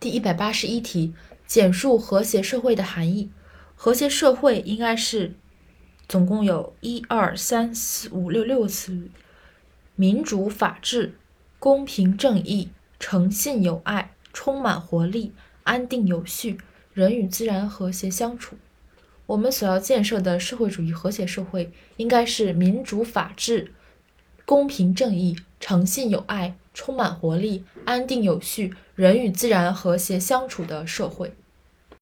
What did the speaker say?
第一百八十一题，简述和谐社会的含义。和谐社会应该是总共有一二三四五六六个词语：民主、法治、公平正义、诚信友爱、充满活力、安定有序、人与自然和谐相处。我们所要建设的社会主义和谐社会，应该是民主、法治、公平正义、诚信友爱、充满活力、安定有序、人与自然和谐相处的社会。